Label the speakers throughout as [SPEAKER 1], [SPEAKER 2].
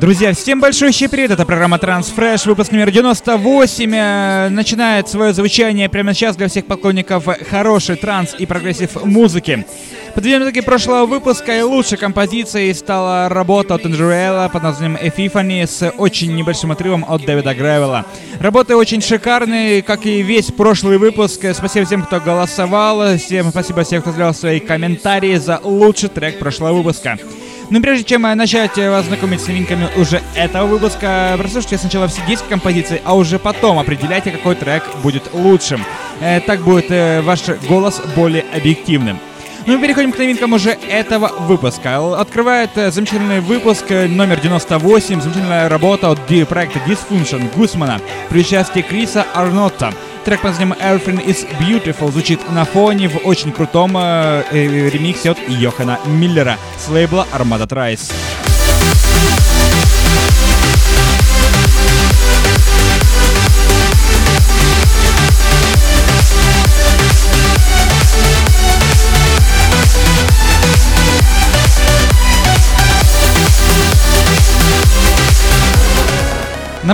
[SPEAKER 1] Друзья, всем большой привет, это программа TranceFresh, выпуск номер 98, э, начинает свое звучание прямо сейчас для всех поклонников хорошей транс и progressive музыки. Подведем итоги прошлого выпуска и лучшей композицией стала работа от Энджуэла под названием Epiphany с очень небольшим отрывом от Дэвида Гревела. Работы очень шикарные, как и весь прошлый выпуск. Спасибо всем, кто голосовал, всем спасибо всем, кто сделал свои комментарии за лучший трек прошлого выпуска. Но прежде чем начать вас знакомить с новинками уже этого выпуска, прослушайте сначала все 10 композиций, а уже потом определяйте, какой трек будет лучшим. Э, так будет э, ваш голос более объективным. Ну и переходим к новинкам уже этого выпуска. Открывает э, замечательный выпуск э, номер 98, замечательная работа от проекта Dysfunction Гусмана при участии Криса Арнотта. Трек под названием Everything is Beautiful звучит на фоне в очень крутом э, э, ремиксе от Йохана Миллера с лейбла Armada Trice.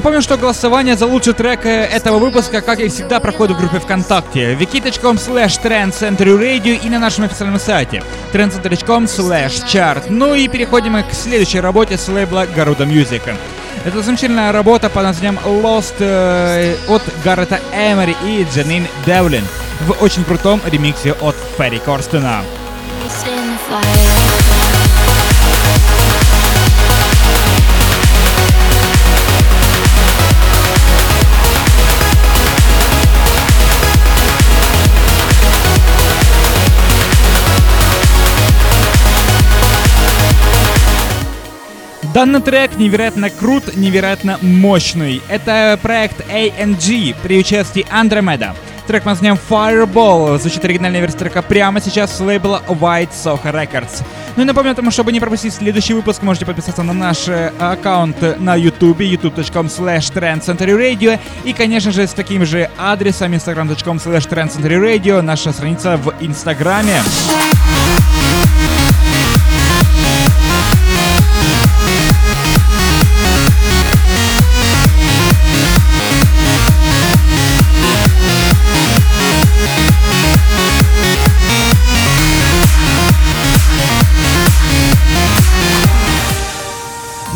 [SPEAKER 1] Напомню, что голосование за лучший трек э, этого выпуска, как и всегда, проходит в группе ВКонтакте wiki.com slash Radio и на нашем официальном сайте trendcenter.com slash chart. Ну и переходим к следующей работе с лейбла Garuda Music. Это замечательная работа под названием Lost э, от Гаррета Эмери и Джанин Девлин в очень крутом ремиксе от Ферри Корстена. Данный трек невероятно крут, невероятно мощный. Это проект ANG при участии Andromeda. Трек под названием Fireball звучит оригинальная версия трека прямо сейчас с лейбла White Soho Records. Ну и напомню тому, чтобы не пропустить следующий выпуск, можете подписаться на наш э, аккаунт на YouTube, youtube.com slash trendcenturyradio и, конечно же, с таким же адресом instagram.com slash trendcenturyradio наша страница в Инстаграме.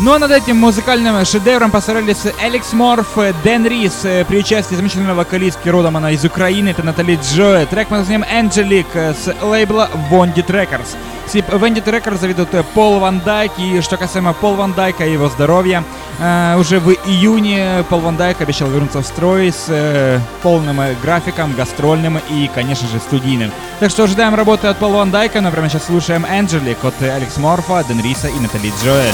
[SPEAKER 1] Ну а над этим музыкальным шедевром постарались Алекс Морф, Дэн Рис при участии замечательного вокалистки родом она из Украины, это Натали Джоэ. Трек мы назовем Angelic с лейбла Вонди Records. Венди Records заведут Пол Ван Дайк, и что касаемо Пол Ван Дайка и его здоровья, э, уже в июне Пол Ван Дайк обещал вернуться в строй с э, полным графиком, гастрольным и, конечно же, студийным. Так что ожидаем работы от Пола Ван Дайка, но прямо сейчас слушаем Angelic от Алекс Морфа, Дэн Риса и Натали Джоэль.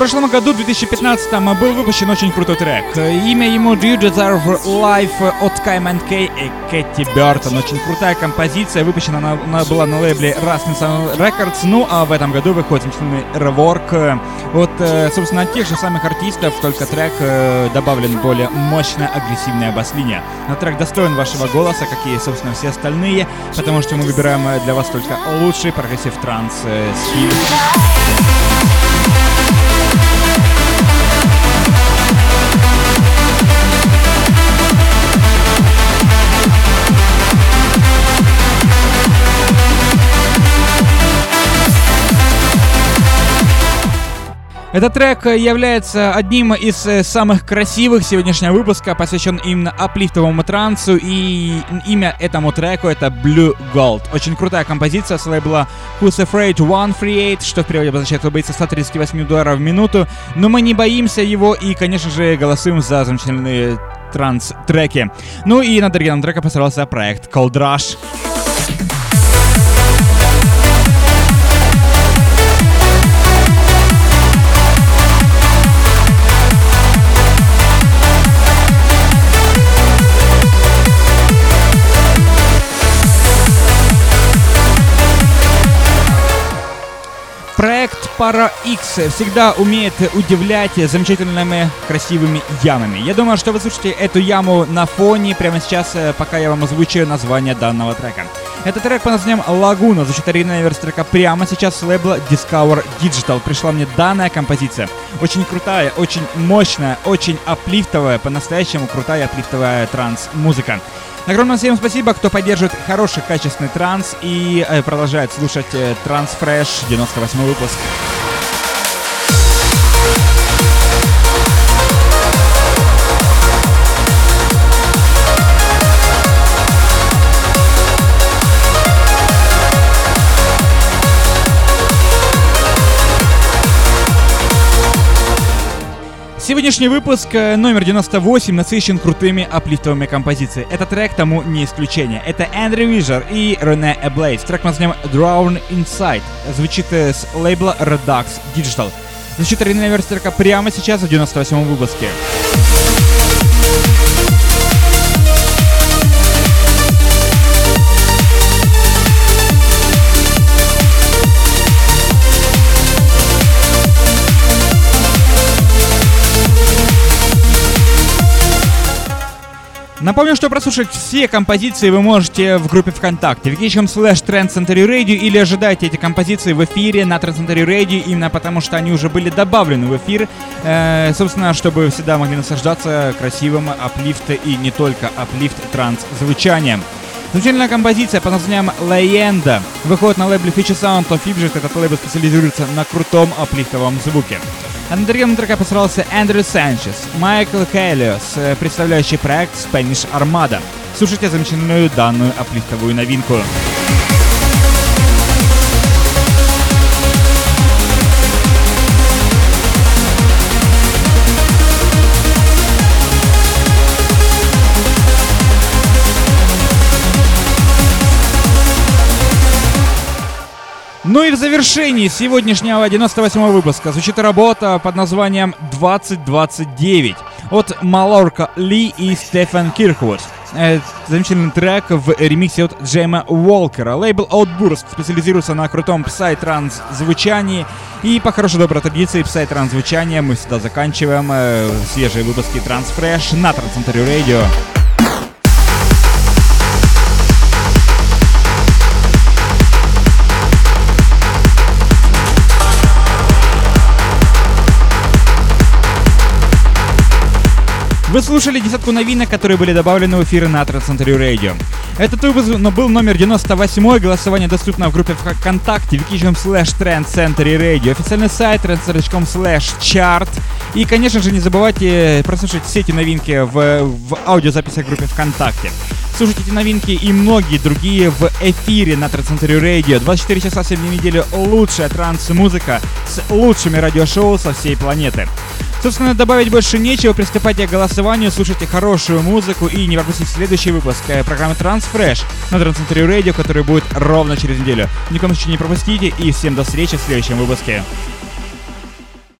[SPEAKER 1] Прошлом году, в 2015 был выпущен очень крутой трек. Имя ему Do You Deserve Life от Skyman K и Кэти Бертон. Очень крутая композиция, выпущена она, она была на лейбле Rasmussen Records. Ну а в этом году выходит замечательный rework от, э, собственно, тех же самых артистов, только трек э, добавлен более мощная агрессивная бас-линия. Но трек достоин вашего голоса, как и, собственно, все остальные, потому что мы выбираем для вас только лучший progressive транс э, стиль. Этот трек является одним из э, самых красивых сегодняшнего выпуска, посвящен именно аплифтовому трансу, и имя этому треку это Blue Gold. Очень крутая композиция с лейбла Who's Afraid 138, что в переводе обозначает, боится 138 долларов в минуту, но мы не боимся его и, конечно же, голосуем за замечательные транс-треки. Ну и над оригиналом трека постарался проект Cold Rush. Пара X всегда умеет удивлять замечательными красивыми ямами. Я думаю, что вы слышите эту яму на фоне прямо сейчас, э, пока я вам озвучиваю название данного трека. Это трек по названием «Лагуна», звучит оригинальная версия прямо сейчас с лейбла Discover Digital. Пришла мне данная композиция. Очень крутая, очень мощная, очень аплифтовая, по-настоящему крутая аплифтовая транс-музыка. Огромное всем спасибо, кто поддерживает хороший, качественный транс и э, продолжает слушать э, Транс Фреш, 98 выпуск. Сегодняшний выпуск э, номер 98 насыщен крутыми аплифтовыми композициями. Этот трек тому не исключение. Это Эндрю Вижер и Рене Эблейс. Трек мы назовем Drown Inside. Звучит э, с лейбла Redux Digital. Звучит версия трека прямо сейчас в 98 выпуске. Напомню, что прослушать все композиции вы можете в группе ВКонтакте wiki.com slash Trend Century Radio или ожидайте эти композиции в эфире на Trend Century Radio именно потому, что они уже были добавлены в эфир, э, собственно, чтобы всегда могли наслаждаться красивым аплифт и не только аплифт транс звучанием. Замечательная композиция под названием «Легенда» выходит на лейбле Feature Sound of Fibjet. Этот лейбл специализируется на крутом аплифтовом звуке. А на другом треке постарался Эндрю Санчес, Майкл Хелиос, э, представляющий проект Spanish Armada. Слушайте замечательную данную аплифтовую новинку. Ну и в завершении сегодняшнего 98 выпуска звучит работа под названием 2029 от Малорка Ли и Стефан Кирквуд. Это замечательный трек в ремиксе от Джейма Уолкера. Лейбл Outburst специализируется на крутом псай-транс звучании. И по хорошей доброй традиции псай-транс звучания мы всегда заканчиваем э, свежие выпуски Transfresh на Трансцентре Радио. Вы слушали десятку новинок, которые были добавлены в эфир на Трансцентре Радио. Этот выпуск был номер 98 голосование доступно в группе ВКонтакте wiki.com slash trendcentury radio, официальный сайт trendcentury.com slash chart. И, конечно же, не забывайте прослушать все эти новинки в, в аудиозаписях группе ВКонтакте. Слушайте эти новинки и многие другие в эфире на Трансцентре Радио. 24 часа 7 дней недели лучшая транс-музыка с лучшими радиошоу со всей планеты. Собственно, добавить больше нечего. Приступайте к голосованию, слушайте хорошую музыку и не пропустите следующий выпуск э, программы Transfresh на Трансцентре Radio, который будет ровно через неделю. Ни в случае не пропустите и всем до встречи в следующем выпуске.